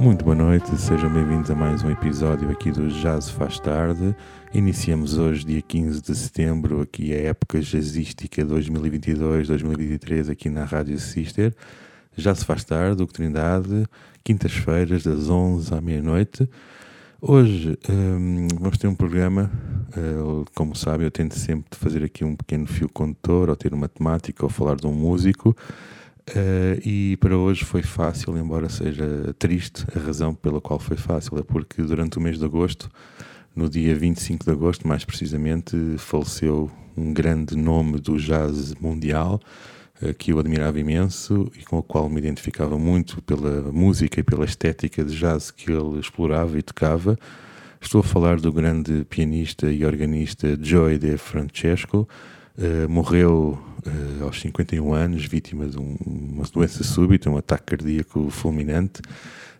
Muito boa noite, sejam bem-vindos a mais um episódio aqui do Jazz Faz Tarde. Iniciamos hoje, dia 15 de setembro, aqui a época jazzística 2022-2023 aqui na Rádio Sister. Já se faz tarde, o Trindade, quintas-feiras, das 11 à meia-noite. Hoje hum, vamos ter um programa, uh, como sabem, eu tento sempre fazer aqui um pequeno fio condutor, ou ter uma temática, ou falar de um músico. Uh, e para hoje foi fácil, embora seja triste, a razão pela qual foi fácil é porque durante o mês de agosto, no dia 25 de agosto, mais precisamente, faleceu um grande nome do jazz mundial uh, que eu admirava imenso e com o qual me identificava muito pela música e pela estética de jazz que ele explorava e tocava. Estou a falar do grande pianista e organista Joey De Francesco. Uh, morreu uh, aos 51 anos, vítima de um, uma doença súbita, um ataque cardíaco fulminante,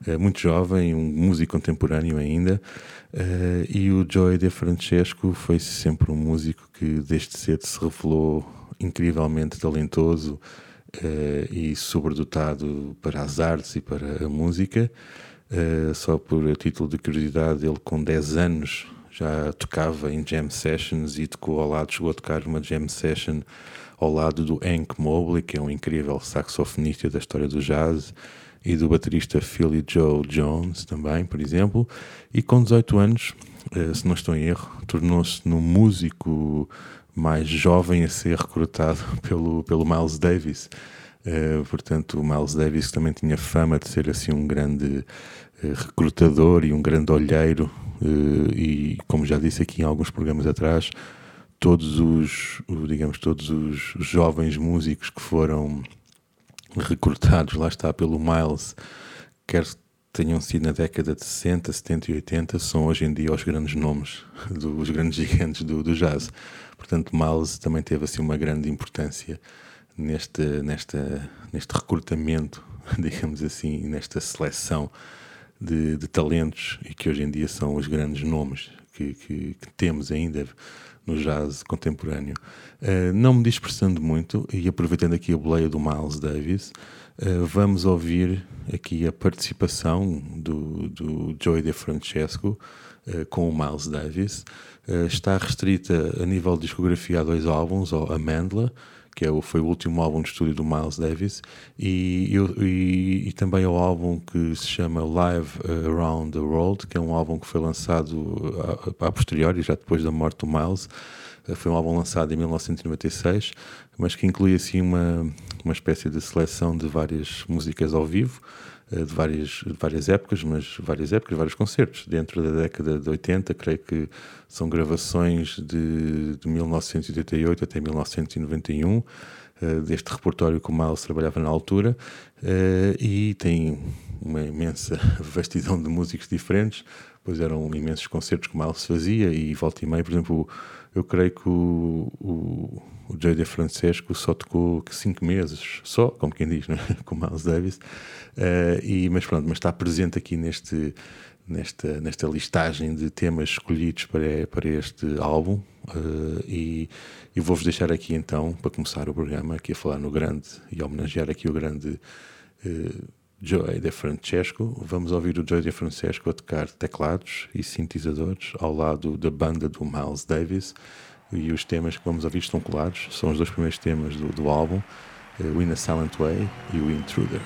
uh, muito jovem, um músico contemporâneo ainda. E o Joy De Francesco foi sempre um músico que desde cedo se revelou incrivelmente talentoso e sobredotado para as artes e para a música. só por título de curiosidade, ele com 10 anos já tocava em jam sessions e tocou ao lado, chegou a tocar uma jam session ao lado do Hank Mobley, que é um incrível saxofonista da história do jazz, e do baterista Philly Joe Jones também, por exemplo. E com 18 anos, eh, se não estou em erro, tornou-se no músico mais jovem a ser recrutado pelo, pelo Miles Davis. Uh, portanto, o Miles Davis também tinha fama de ser assim um grande uh, recrutador e um grande olheiro, e como já disse aqui em alguns programas atrás, todos os, digamos, todos os jovens músicos que foram recrutados, lá está, pelo Miles, quer tenham sido na década de 60, 70 e 80, são hoje em dia os grandes nomes, dos grandes gigantes do, do jazz. Portanto, Miles também teve assim uma grande importância neste, nesta, neste recrutamento, digamos assim, nesta seleção de, de talentos e que hoje em dia são os grandes nomes que, que, que temos ainda no jazz contemporâneo. Uh, não me dispersando muito e aproveitando aqui a boleia do Miles Davis, uh, vamos ouvir aqui a participação do, do Joey De Francesco uh, com o Miles Davis. está restrita a nível de discografia a dois álbuns, ou Amandla, que é o, foi o último álbum de estúdio do Miles Davis, e, e, e, também ao álbum que se chama Live Around the World, que é um álbum que foi lançado a, a posteriori, já depois da morte do Miles. Foi um álbum lançado em 1996, mas que inclui assim uma, uma espécie de seleção de várias músicas ao vivo, de várias, de várias épocas, mas várias épocas, vários concertos. Dentro da década de 80, creio que são gravações de, de 1988 até 1991, eh, deste repertório que o Miles trabalhava na altura, eh, e tem uma imensa vastidão de músicos diferentes, pois eram imensos concertos que o Miles fazia, e volta e meia, por exemplo, eu creio que o, o, o J.D. Francesco só tocou cinco meses, só, como quem diz, né? com Miles Davis, uh, e, mas pronto, mas está presente aqui neste, nesta, nesta listagem de temas escolhidos para, para este álbum, uh, e, e vou-vos deixar aqui então, para começar o programa, aqui a falar no grande, e homenagear aqui o grande... Uh, Joey De Francesco. Vamos ouvir o Joey De Francesco a tocar teclados e sintetizadores ao lado da banda do Miles Davis. E os temas que vamos ouvir estão colados, são os dois primeiros temas do, do álbum, eh, o In a Silent Way e o Intruder.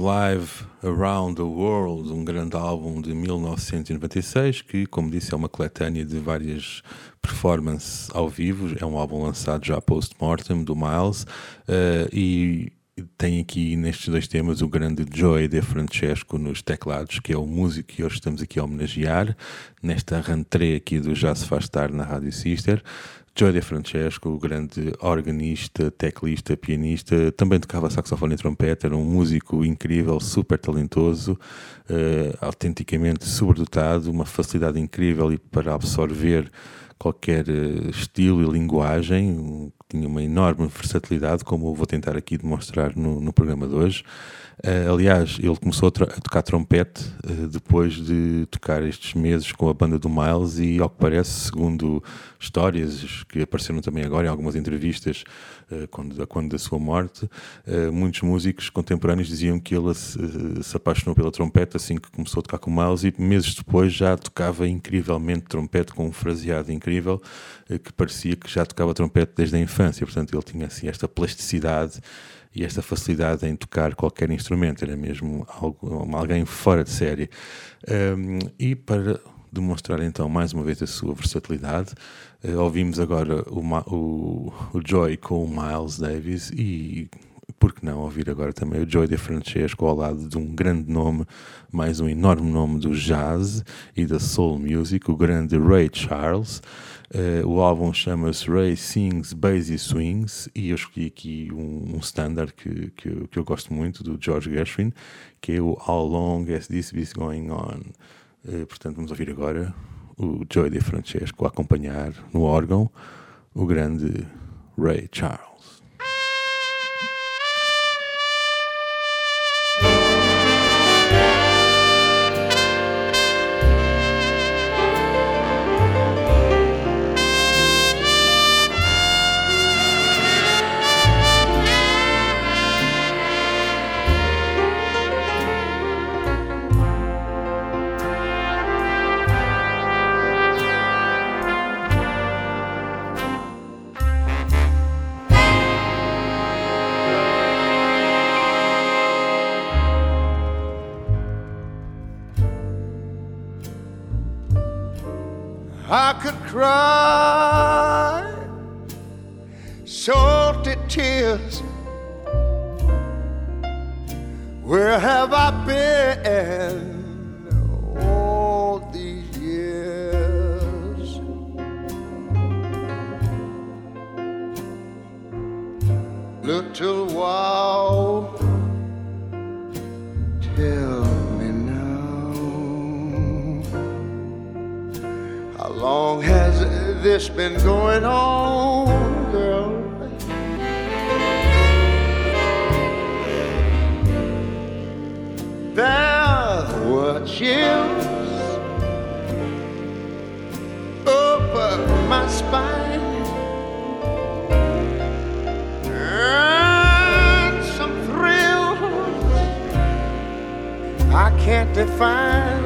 Live Around the World, um grande álbum de 1996 que, como disse, é uma coletânea de várias performances ao vivo. É um álbum lançado já post-mortem do Miles uh, e tem aqui nestes dois temas o grande Joy de Francesco nos teclados, que é o músico que hoje estamos aqui a homenagear nesta rentrée aqui do Já se faz tarde na Rádio Sister. Joy De Francesco, grande organista, teclista, pianista, também tocava saxofone e trompete, era um músico incrível, super talentoso, uh, autenticamente sobredotado, uma facilidade incrível para absorver qualquer uh, estilo e linguagem, tinha uma enorme versatilidade, como vou tentar aqui demonstrar no, no programa de hoje. Uh, aliás, ele começou a, a tocar trompete uh, depois de tocar estes meses com a banda do Miles e, ao que parece, segundo histórias que apareceram também agora em algumas entrevistas uh, quando, quando da sua morte, muitos músicos contemporâneos diziam que ele se, se, apaixonou pela trompete assim que começou a tocar com o Miles e meses depois já tocava incrivelmente trompete com um fraseado incrível que parecia que já tocava trompete desde a infância. Portanto, ele tinha assim esta plasticidade e esta facilidade em tocar qualquer instrumento, era mesmo algo, alguém fora de série. Um, e para demonstrar então mais uma vez a sua versatilidade, uh, ouvimos agora o, o, o, Joy com o Miles Davis e por que não ouvir agora também o Joy de Francesco ao lado de um grande nome, mais um enorme nome do jazz e da soul music, o grande Ray Charles. Uh, o álbum chama-se Ray Sings Basie Swings e eu escolhi aqui um, um standard que, que, que eu gosto muito do George Gershwin, que é o How Long Has This Been Going On? Uh, portanto, vamos ouvir agora o Joy De Francesco a acompanhar no órgão o grande Ray Charles. cry, salted tears. Where have I been all these years? Little while. this been going on, girl? There were chills up my spine. And some thrills I can't define.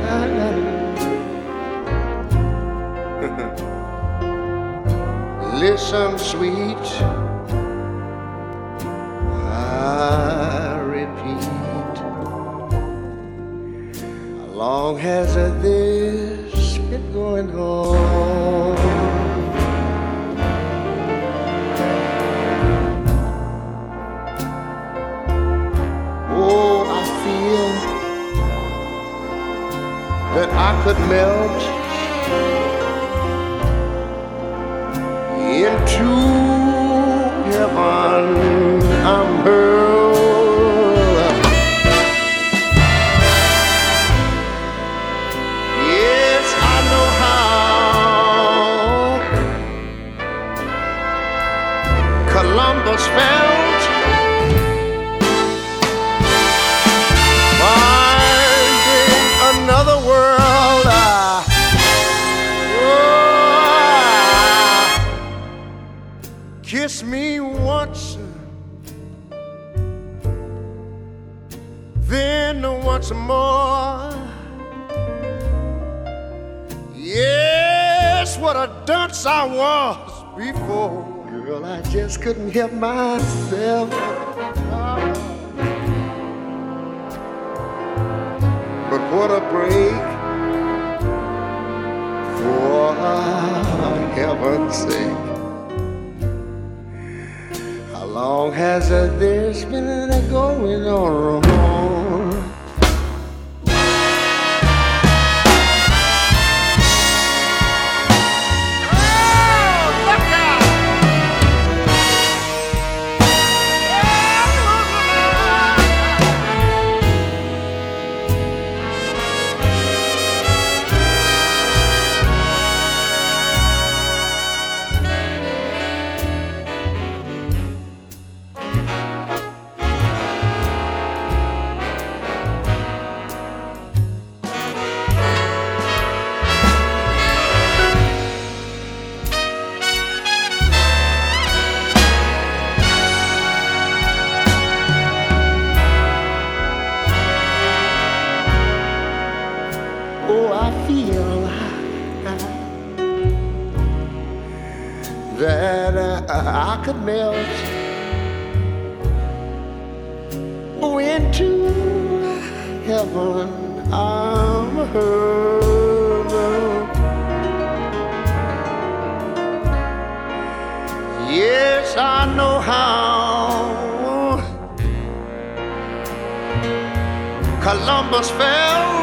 listen, sweet. I repeat, how long has this been going on? Oh, I feel that I could melt one. couldn't help myself. But what a break! For heaven's sake. How long has this been going on? Could melt into heaven. I'm hurt. Yes, I know how. Columbus felt.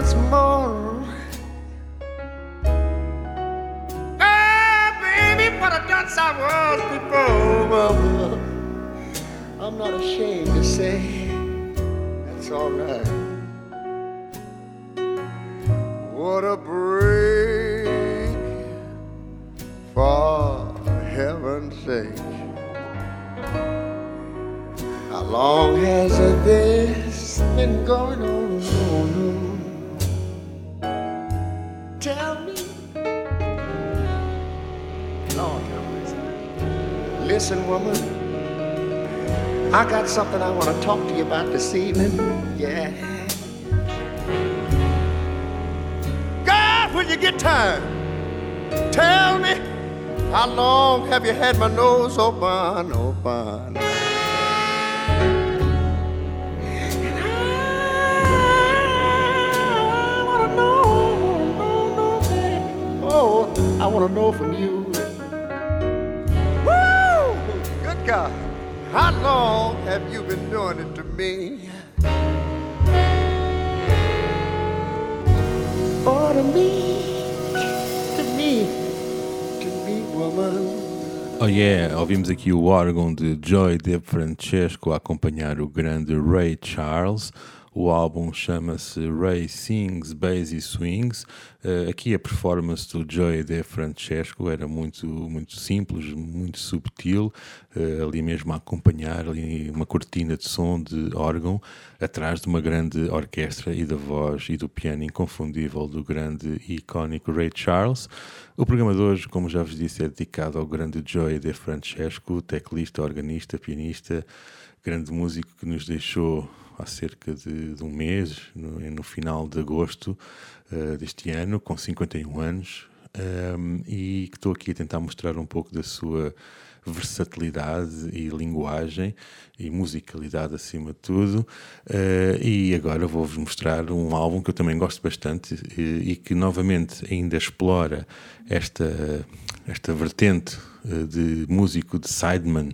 Once more. Ah, baby, what a dunce I was before. I'm not ashamed to say that's all right. What a break for heaven's sake. How long has this been going on? Listen, woman. I got something I want to talk to you about this evening. Yeah. God, when you get time, tell me how long have you had my nose open, open? And I wanna know, know, know. Oh, I wanna know from you. God. How long have you been doing it to me? Or to me, to me, to me, woman. Oh yeah, ouvimos aqui o órgão de Joy De Francesco a acompanhar o grande Ray Charles. O álbum chama-se Ray Sings, Bass e Swings. Uh, aqui a performance do Joy De Francesco era muito, muito simples, muito subtil, uh, ali mesmo a acompanhar ali uma cortina de som de órgão atrás de uma grande orquestra e da voz e do piano inconfundível do grande e icónico Ray Charles. O programa de hoje, como já vos disse, é dedicado ao grande Joy De Francesco, teclista, organista, pianista, grande músico que nos deixou há cerca de, de um mês, no, no, final de agosto uh, deste ano, com 51 anos, um, e que estou aqui a tentar mostrar um pouco da sua versatilidade e linguagem e musicalidade acima de tudo. Uh, e agora vou-vos mostrar um álbum que eu também gosto bastante e, e que novamente ainda explora esta, esta vertente de músico de sideman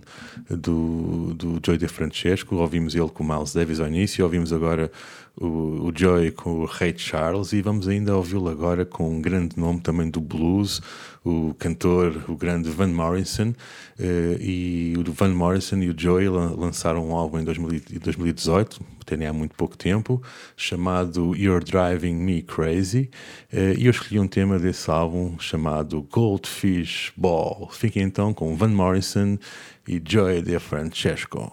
do, do Joy De Francesco. Ouvimos ele com o Miles Davis ao início, ouvimos agora o, o Joy com o Ray Charles e vamos ainda ouvi-lo agora com um grande nome também do blues, o cantor, o grande Van Morrison. Uh, e o Van Morrison e o Joy lançaram um álbum em 2018, terem há muito pouco tempo, chamado You're Driving Me Crazy. Uh, e eu escolhi um tema desse álbum chamado Goldfish Ball. Fiquem então com Van Morrison e Joy De Francesco.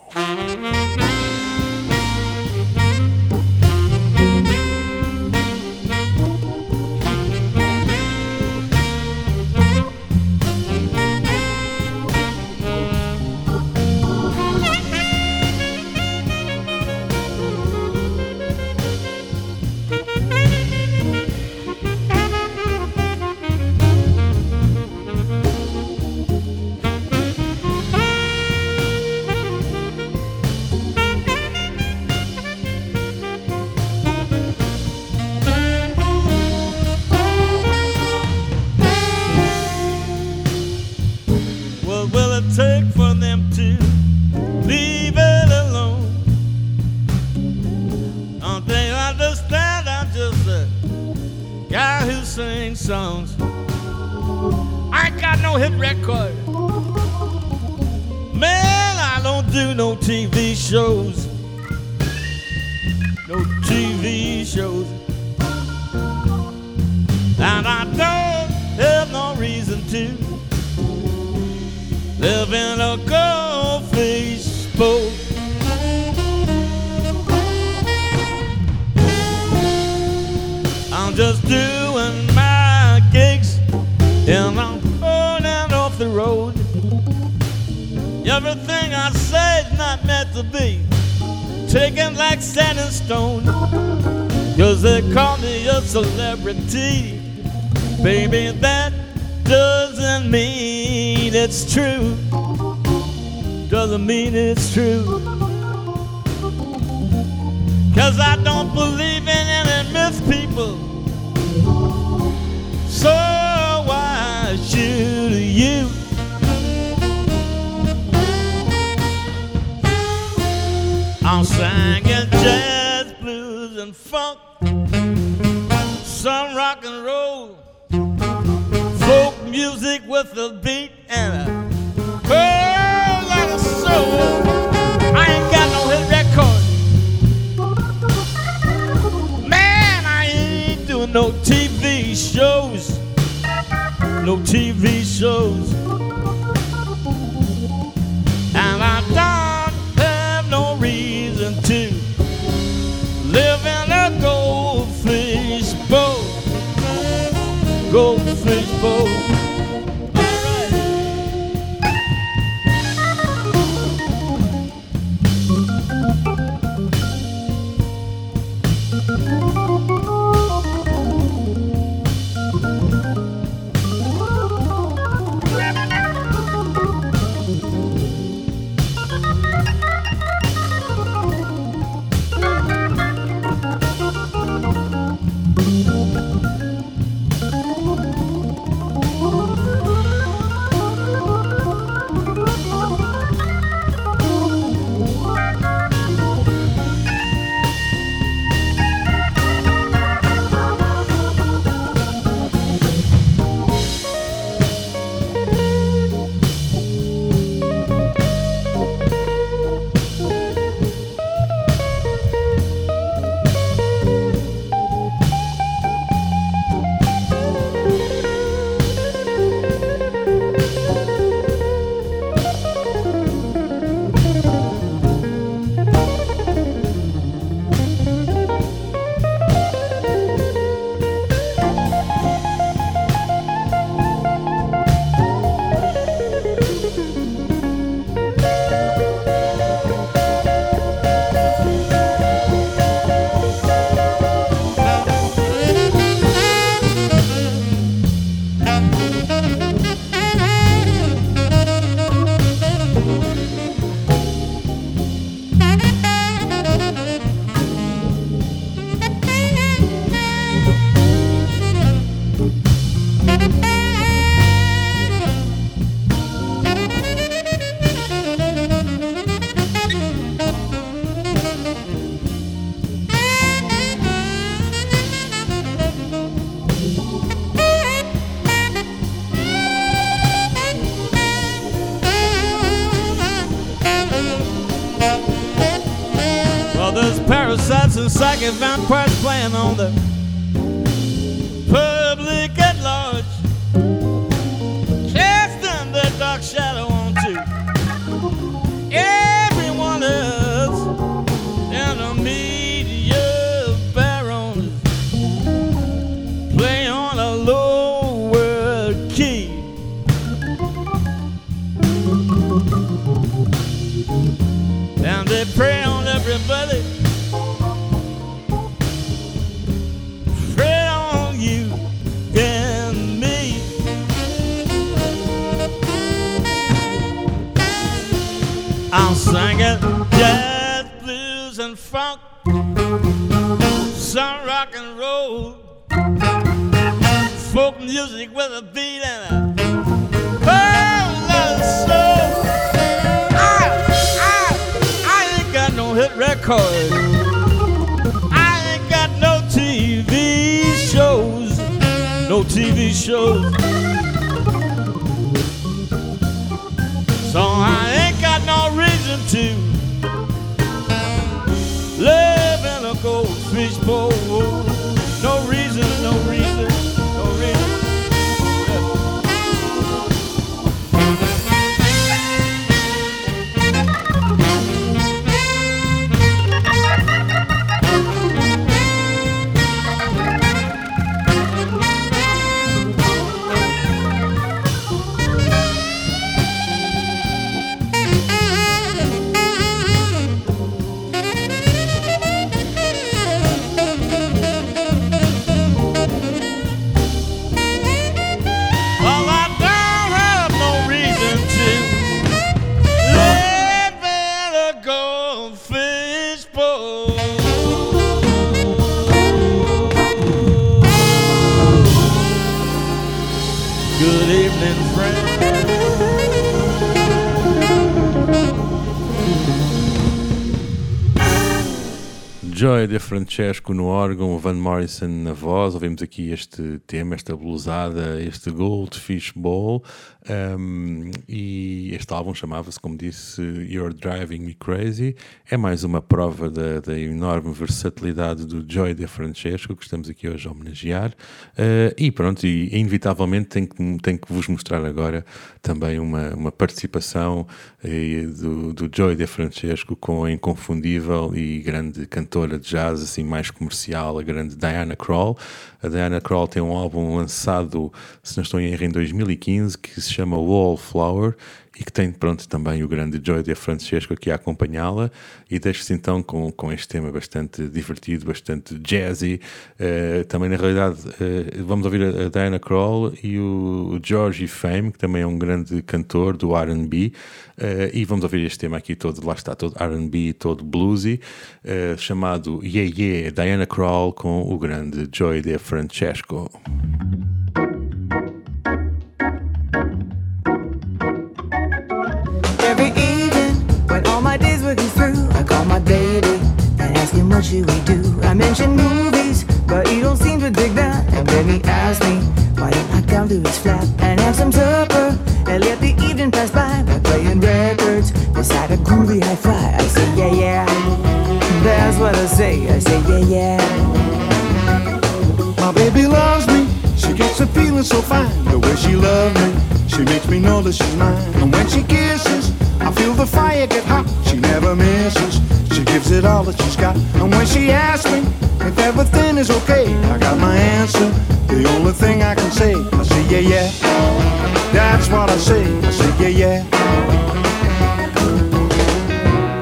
Parasites and psychic vampires playing on the Joy de Francesco no órgão, Van Morrison na voz. Ouvimos aqui este tema, esta blusada, este Goldfish Bowl. Um, e este álbum chamava-se, como disse, You're Driving Me Crazy. É mais uma prova da, da enorme versatilidade do Joy de Francesco que estamos aqui hoje a homenagear. Uh, e pronto, e inevitavelmente tenho que, tenho que vos mostrar agora também uma, uma participação eh, do, do Joy de Francesco com a inconfundível e grande cantora de jazz, assim mais comercial, a grande Diana Krall. A Diana Krall tem um álbum lançado, se não estou em erro, em 2015, que se chama Wallflower e que tem, pronto, também o grande Joy de Francesco aqui a acompanhá-la e deixo-se então com, com este tema bastante divertido, bastante jazzy. Eh, também, na realidade, eh, vamos ouvir a, a Diana Krall e o Georgie Fame, que também é um grande cantor do R&B, eh, e vamos ouvir este tema aqui todo, lá está, todo R&B, todo bluesy, chamado Yeah Yeah, Diana Krall com o grande Joy de Francesco. What should we do. I mentioned movies, but he don't seem to dig that. And then he asked me why don't I come to his flat and have some supper and let the evening pass by by playing records beside a groovy hi-fi. I say yeah yeah, that's what I say. I say yeah yeah. My baby loves me. She gets a feeling so fine. The way she loves me, she makes me know that she's mine. And when she kisses, I feel the fire get hot. She never misses. She gives it all that she's got. And when she asks me if everything is okay, I got my answer. The only thing I can say, I say yeah yeah. That's what I say. I say yeah yeah.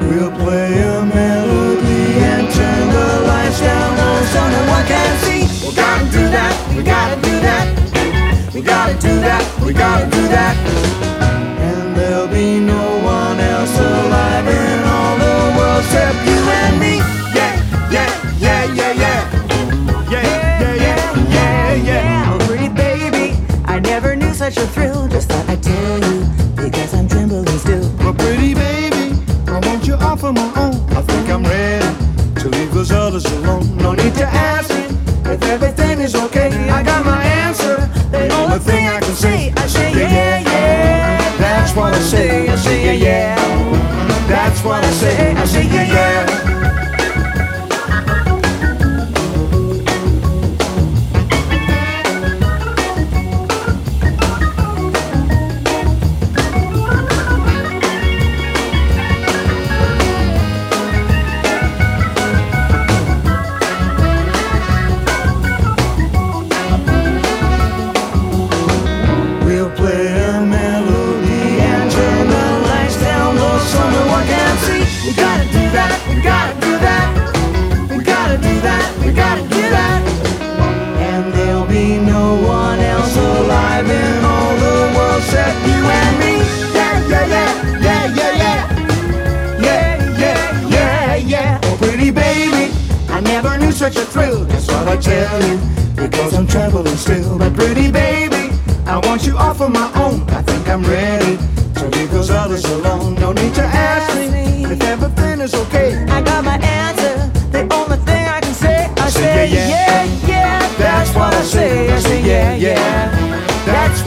We'll play a melody and turn the lights down low so no one can see. We gotta do that, we gotta do that. We gotta do that, we gotta do that. And there'll be no I'm ready to leave those others alone. No need to ask if everything is okay. I got my answer. The only thing I can say, I say yeah, yeah. That's what I say. I say yeah, yeah. That's what I say. I say yeah,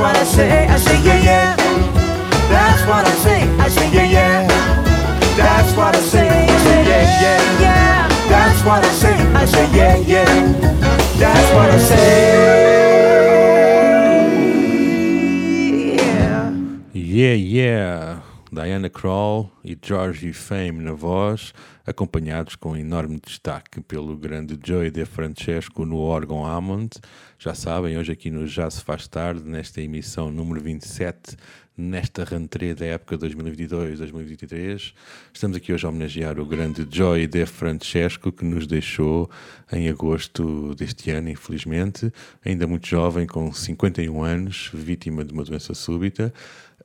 what I say. I say, yeah, yeah. That's what I say. I say, yeah, yeah. That's what I say. I say, yeah, yeah, yeah. That's what I say. I say, yeah, yeah. That's what I say. Yeah. Yeah, yeah. Diana Krall e Georgie Fame na voz, acompanhados com enorme destaque pelo grande Joey De Francesco no órgão Hammond. Já sabem, hoje aqui no Já Se Faz Tarde, nesta emissão número 27, nesta rentrée da época 2022-2023, estamos aqui hoje a homenagear o grande Joey De Francesco, que nos deixou em agosto deste ano, infelizmente, ainda muito jovem, com 51 anos, vítima de uma doença súbita.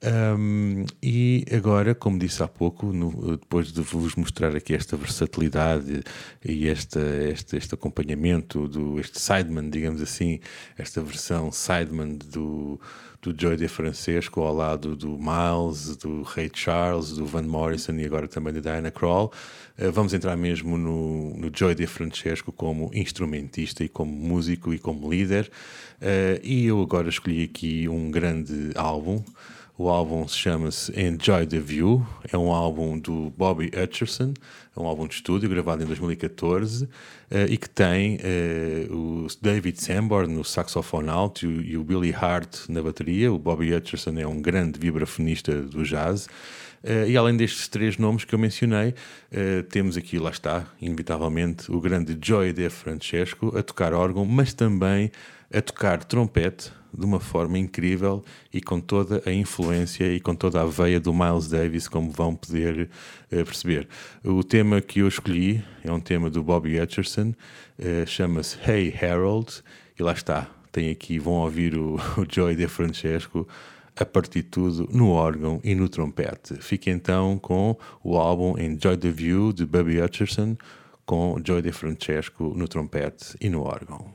Um, e agora, como disse há pouco, no, depois de vos mostrar aqui esta versatilidade e esta, este, este acompanhamento, do, este sideman, digamos assim, esta versão sideman do, do Joy De Francesco ao lado do Miles, do Ray Charles, do Van Morrison e agora também da Diana Krall, uh, vamos entrar mesmo no, no Joy De Francesco como instrumentista e como músico e como líder. Uh, e eu agora escolhi aqui um grande álbum. O álbum se chama-se Enjoy the View, é um álbum do Bobby Hutcherson, é um álbum de estúdio gravado em 2014 uh, e que tem uh, o David Sanborn no saxofone alto e o, e o Billy Hart na bateria. O Bobby Hutcherson é um grande vibrafonista do jazz. Uh, e além destes três nomes que eu mencionei, temos aqui, lá está, inevitavelmente, o grande Joy De Francesco a tocar órgão, mas também a tocar trompete de uma forma incrível e com toda a influência e com toda a veia do Miles Davis, como vão poder uh, perceber. O tema que eu escolhi é um tema do Bobby Hutcherson, uh, chama-se Hey Harold, e lá está, tem aqui, vão ouvir o, o Joy De Francesco a partir de tudo no órgão e no trompete. Fique então com o álbum Enjoy the View de Bobby Hutcherson, com Joy De Francesco no trompete e no órgão.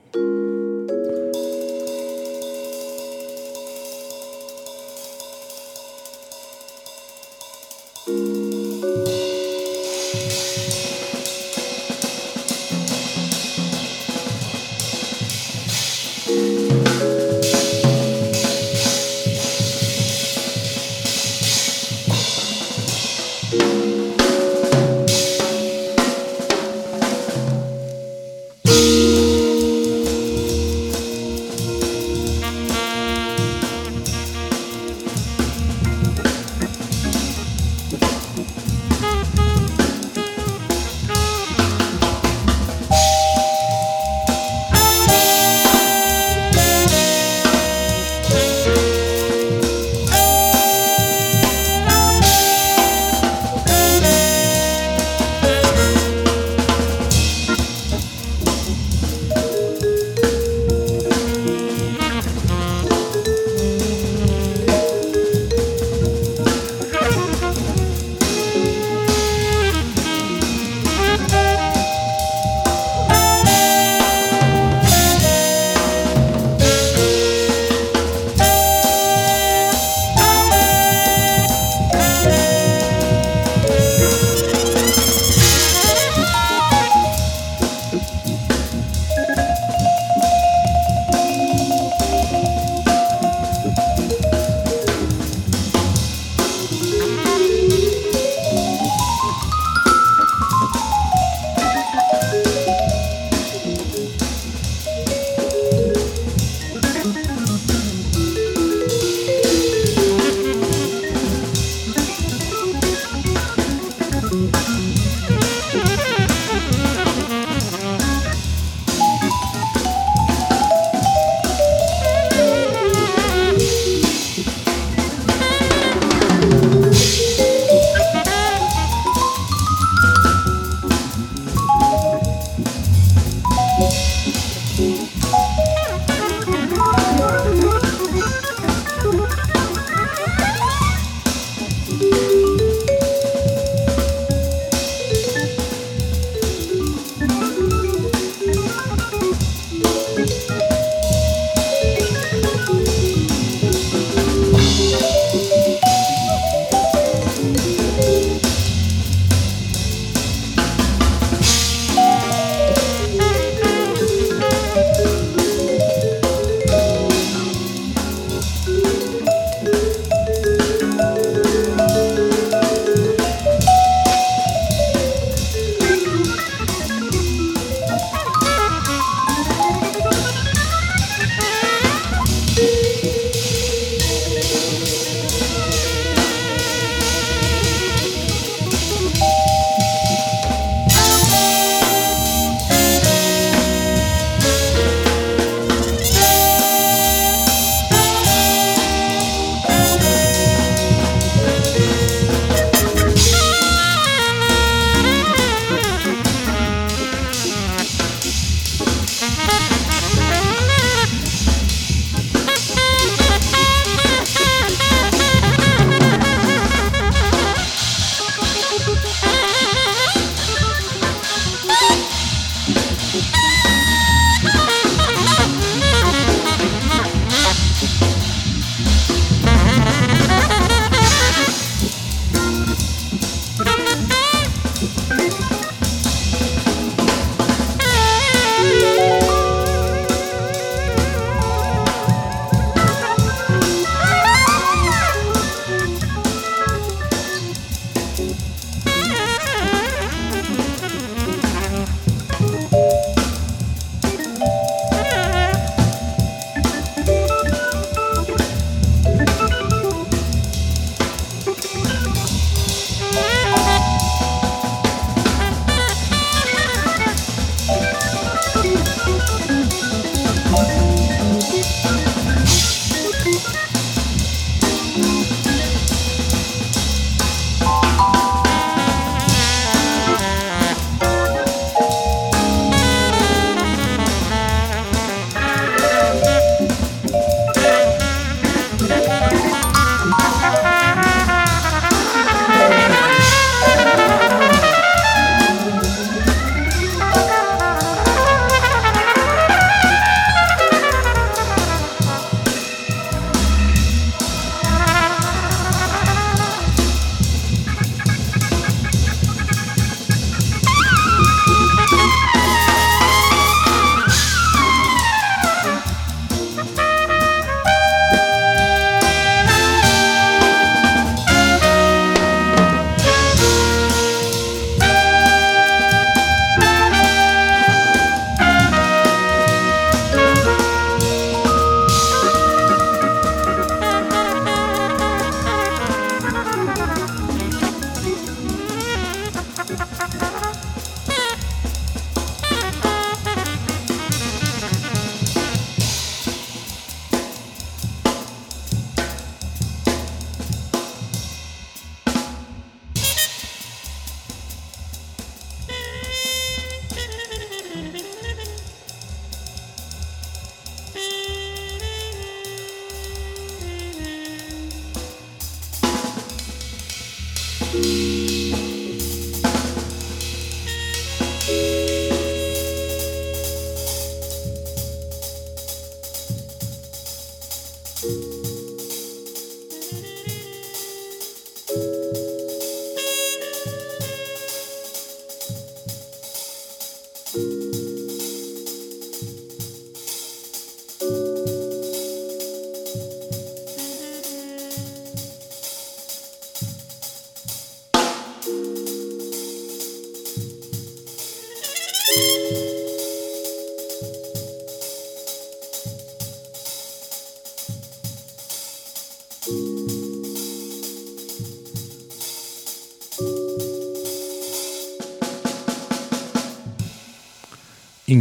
Música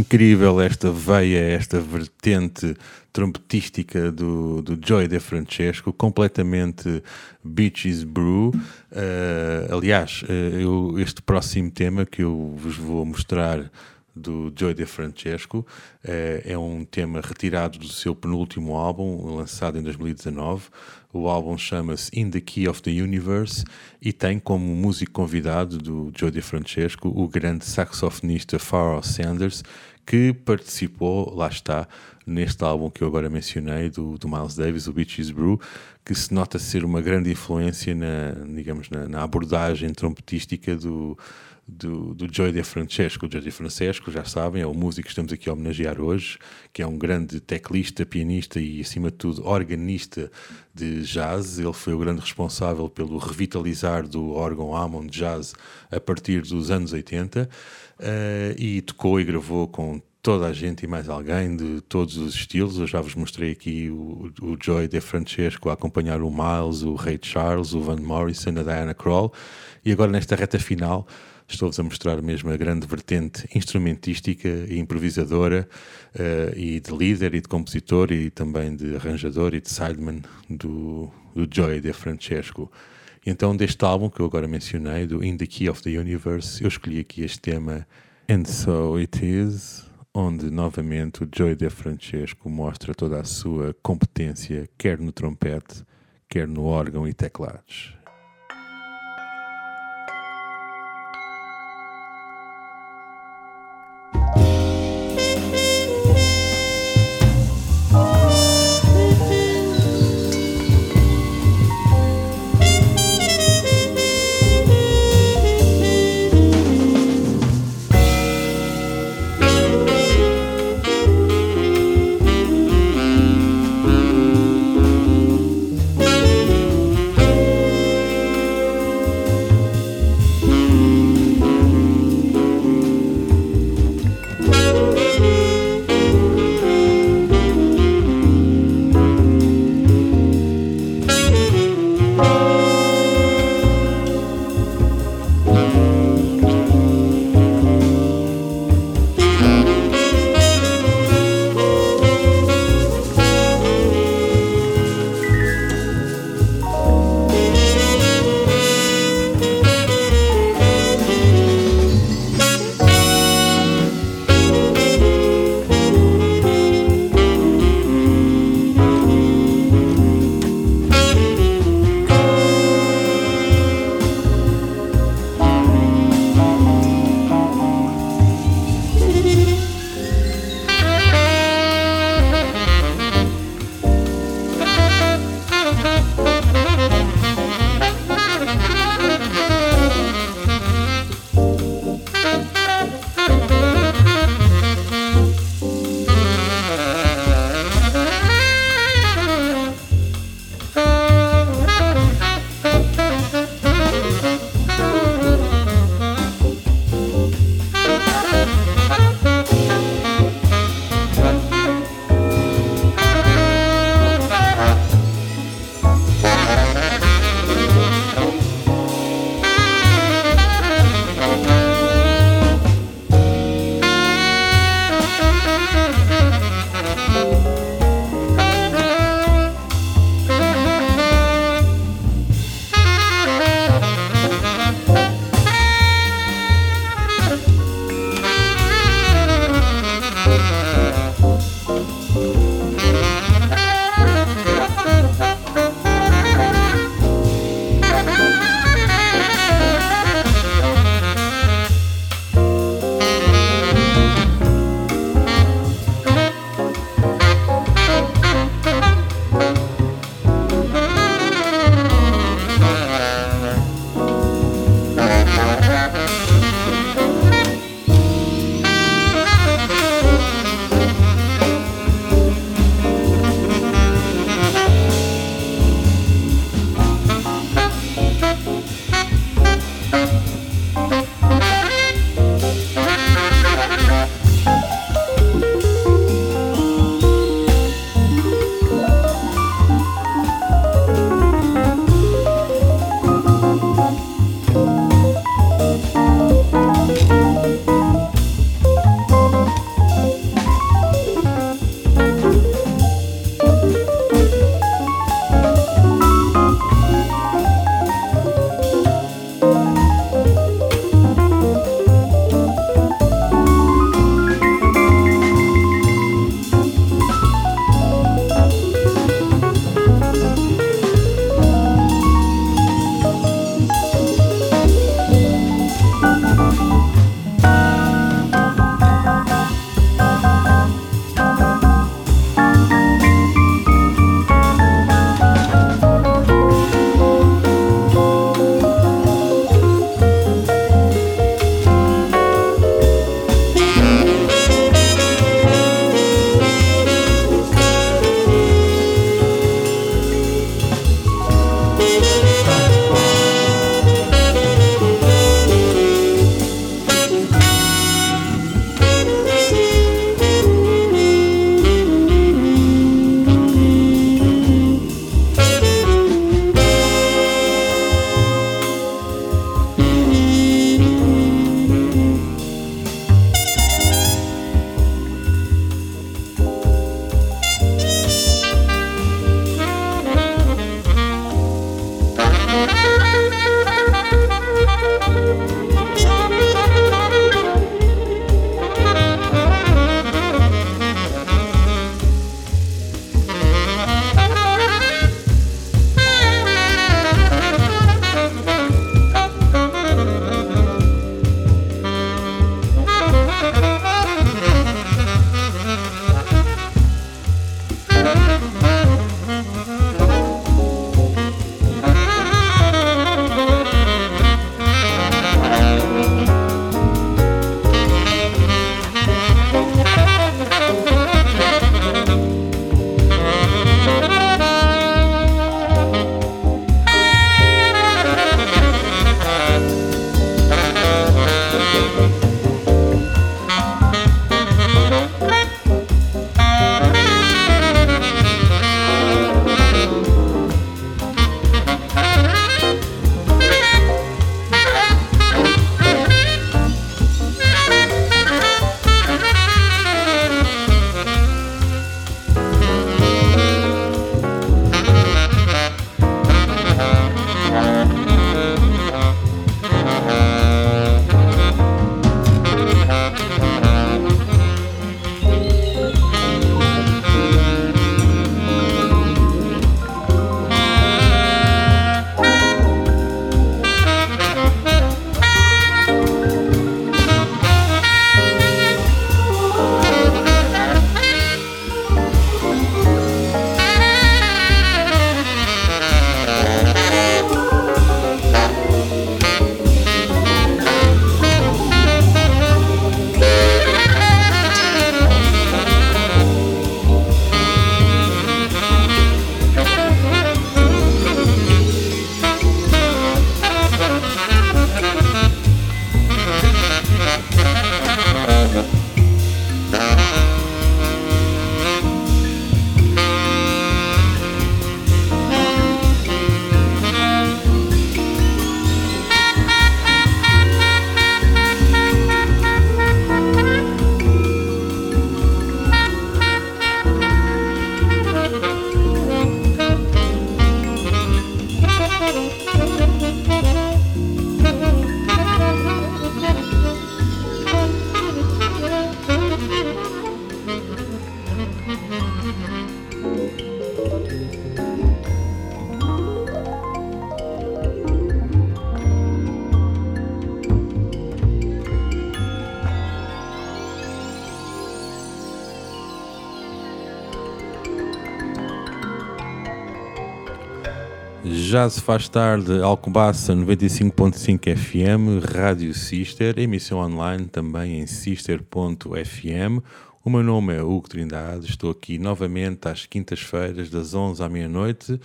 incrível esta veia, esta vertente trompetística do, do Joy De Francesco, completamente Beaches Brew. Uh, aliás, uh, eu, este próximo tema que eu vos vou mostrar do Joy De Francesco uh, é um tema retirado do seu penúltimo álbum, lançado em 2019. O álbum chama-se In the Key of the Universe e tem como músico convidado do Joe Francesco o grande saxofonista Pharoah Sanders, que participou, lá está, neste álbum que eu agora mencionei, do, do Miles Davis, o Beaches Brew, que se nota ser uma grande influência na, digamos, na, na abordagem trompetística do, do, do Joy De Francesco. O Joy De Francesco, já sabem, é o músico que estamos aqui a homenagear hoje, que é um grande teclista, pianista e, acima de tudo, organista de jazz. Ele foi o grande responsável pelo revitalizar do órgão Hammond Jazz a partir dos anos 80 uh, e tocou e gravou com toda a gente e mais alguém de todos os estilos. Eu já vos mostrei aqui o, o Joy De Francesco a acompanhar o Miles, o Ray Charles, o Van Morrison, a Diana Krall. E agora, nesta reta final, estou-vos a mostrar mesmo a grande vertente instrumentística e improvisadora uh, e de líder e de compositor e também de arranjador e de sideman do, do Joy de Francesco. Então, deste álbum que eu agora mencionei, do In the Key of the Universe, eu escolhi aqui este tema And So It Is, onde novamente o Joy de Francesco mostra toda a sua competência, quer no trompete, quer no órgão e teclados. Se faz tarde, Alcobaça 95.5 FM, Rádio Sister, emissão online também em sister.fm. O meu nome é Hugo Trindade, estou aqui novamente às quintas-feiras, das 11 à meia-noite.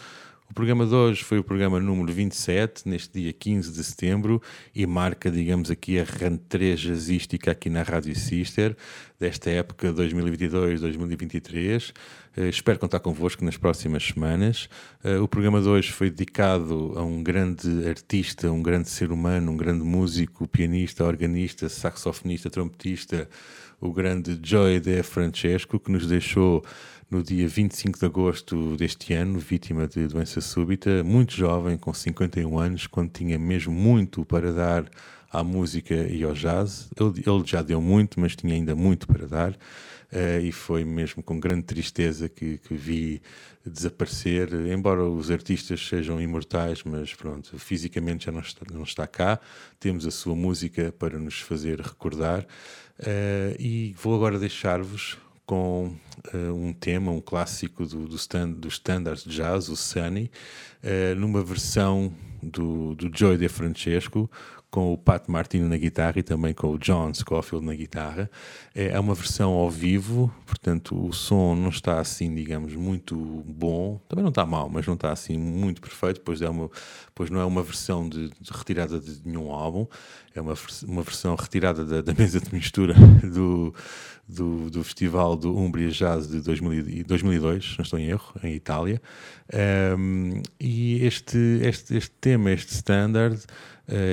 O programa de hoje foi o programa número 27, neste dia 15 de setembro, e marca, digamos aqui, a rentrée jazzística aqui na Rádio Sister, desta época 2022-2023. Uh, espero contar convosco nas próximas semanas. Uh, o programa de hoje foi dedicado a um grande artista, um grande ser humano, um grande músico, pianista, organista, saxofonista, trompetista, o grande Joy De Francesco, que nos deixou no dia 25 de agosto deste ano, vítima de doença súbita, muito jovem, com 51 anos, quando tinha mesmo muito para dar à música e ao jazz. Ele, ele já deu muito, mas tinha ainda muito para dar. Uh, e foi mesmo com grande tristeza que, que, vi desaparecer, embora os artistas sejam imortais, mas pronto, fisicamente já não está, não está cá. Temos a sua música para nos fazer recordar. Uh, e vou agora deixar-vos com uh, um tema, um clássico do, do stand, dos standards de jazz, o Sunny, uh, numa versão do, do Joy De Francesco, com o Pat Martino na guitarra e também com o John Scofield na guitarra. É, uma versão ao vivo, portanto o som não está assim, digamos, muito bom. Também não está mal, mas não está assim muito perfeito, pois, é uma, pois não é uma versão de, de retirada de nenhum álbum, é uma, uma versão retirada da, da mesa de mistura do, do, do Festival do Umbria Jazz de 2000, 2002, não estou em erro, em Itália. Um, e este, este, este tema, este standard,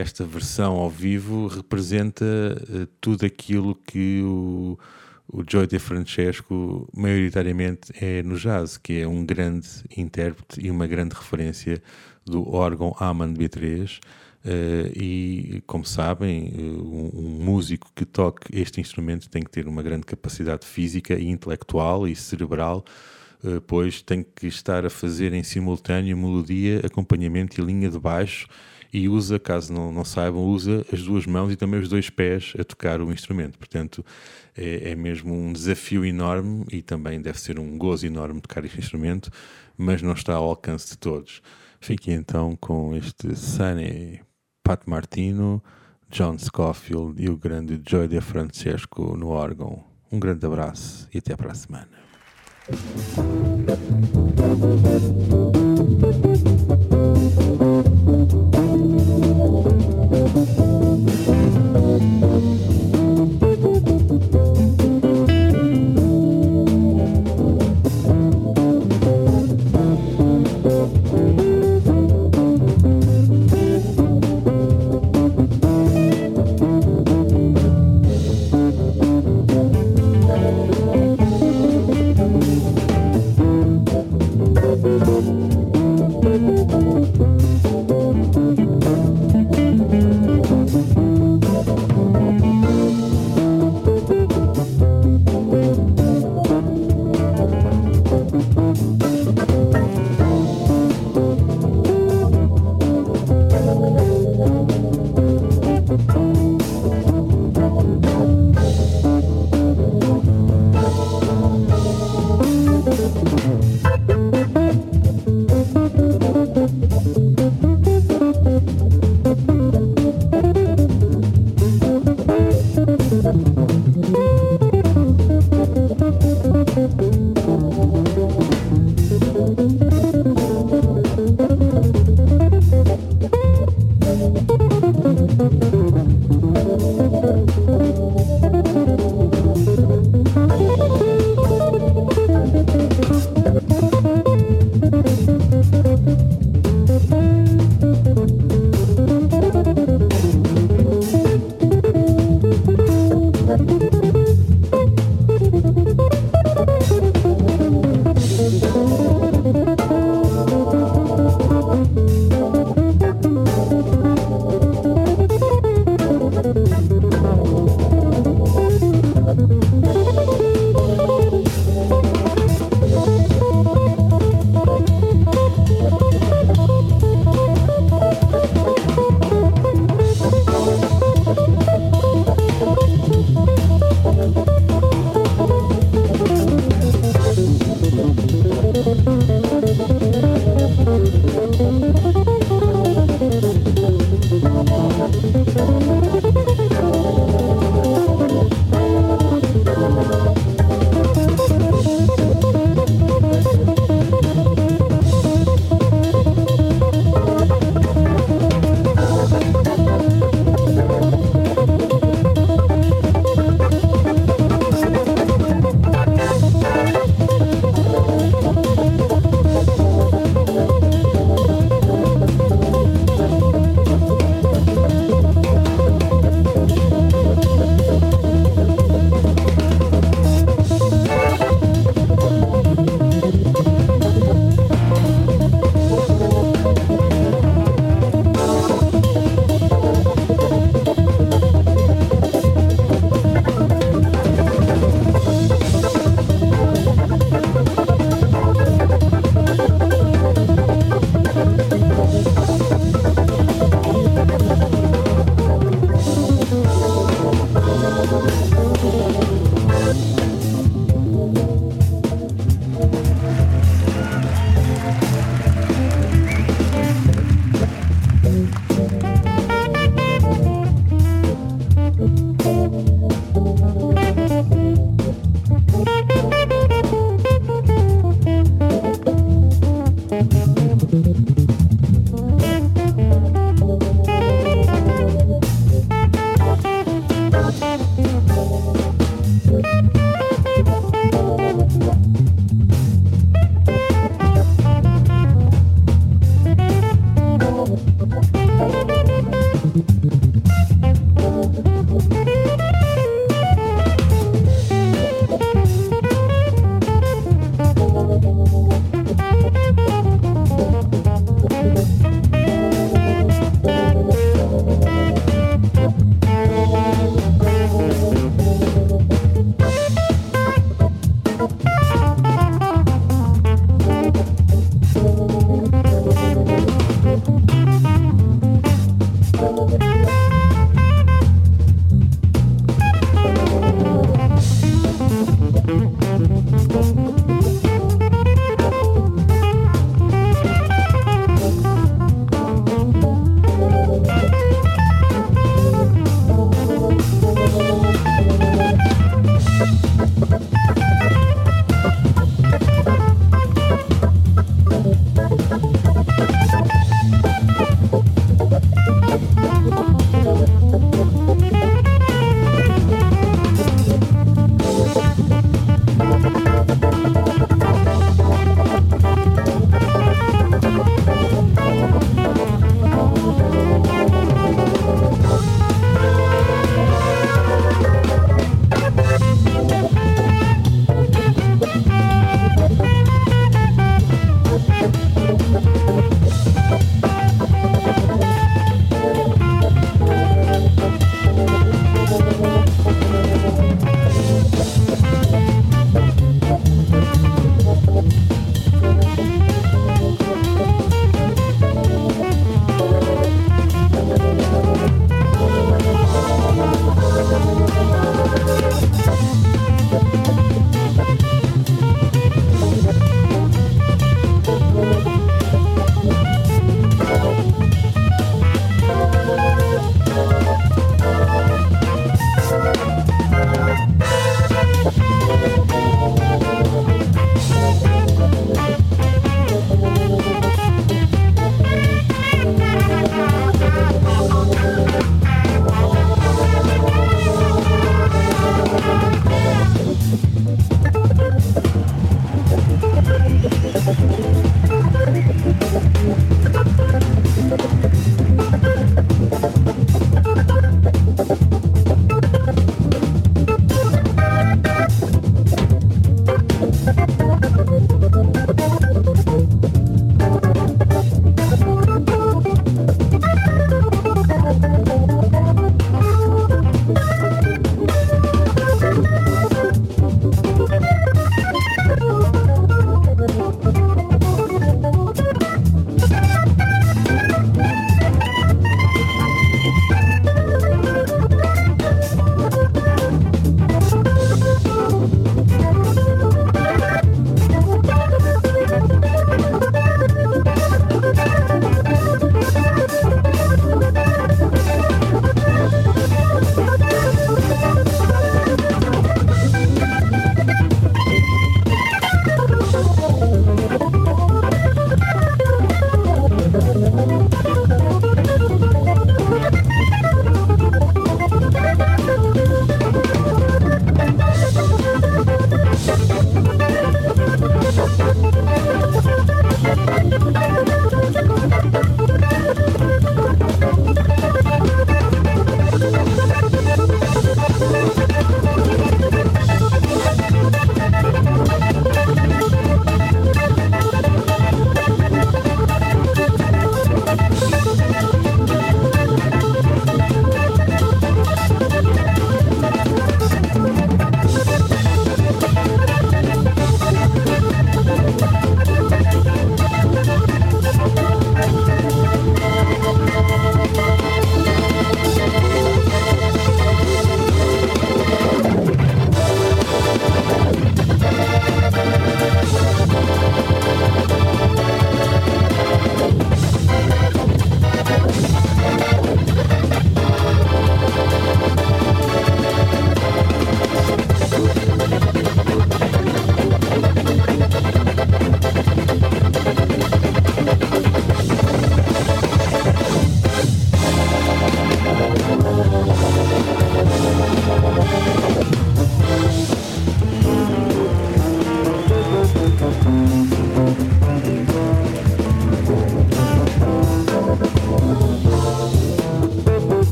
esta versão ao vivo, representa uh, tudo aquilo que o, o Joy De Francesco maioritariamente é no jazz, que é um grande intérprete e uma grande referência do órgão Hammond B3. Uh, e, como sabem, um, um, músico que toque este instrumento tem que ter uma grande capacidade física e intelectual e cerebral, uh, pois tem que estar a fazer em simultâneo melodia, acompanhamento e linha de baixo e usa, caso não, não saibam, usa as duas mãos e também os dois pés a tocar o instrumento. Portanto, é, é mesmo um desafio enorme e também deve ser um gozo enorme tocar este instrumento, mas não está ao alcance de todos. Fiquem então com este Sunny Pat Martino, John Scofield e o grande Joy De Francesco no órgão. Um grande abraço e até para a semana.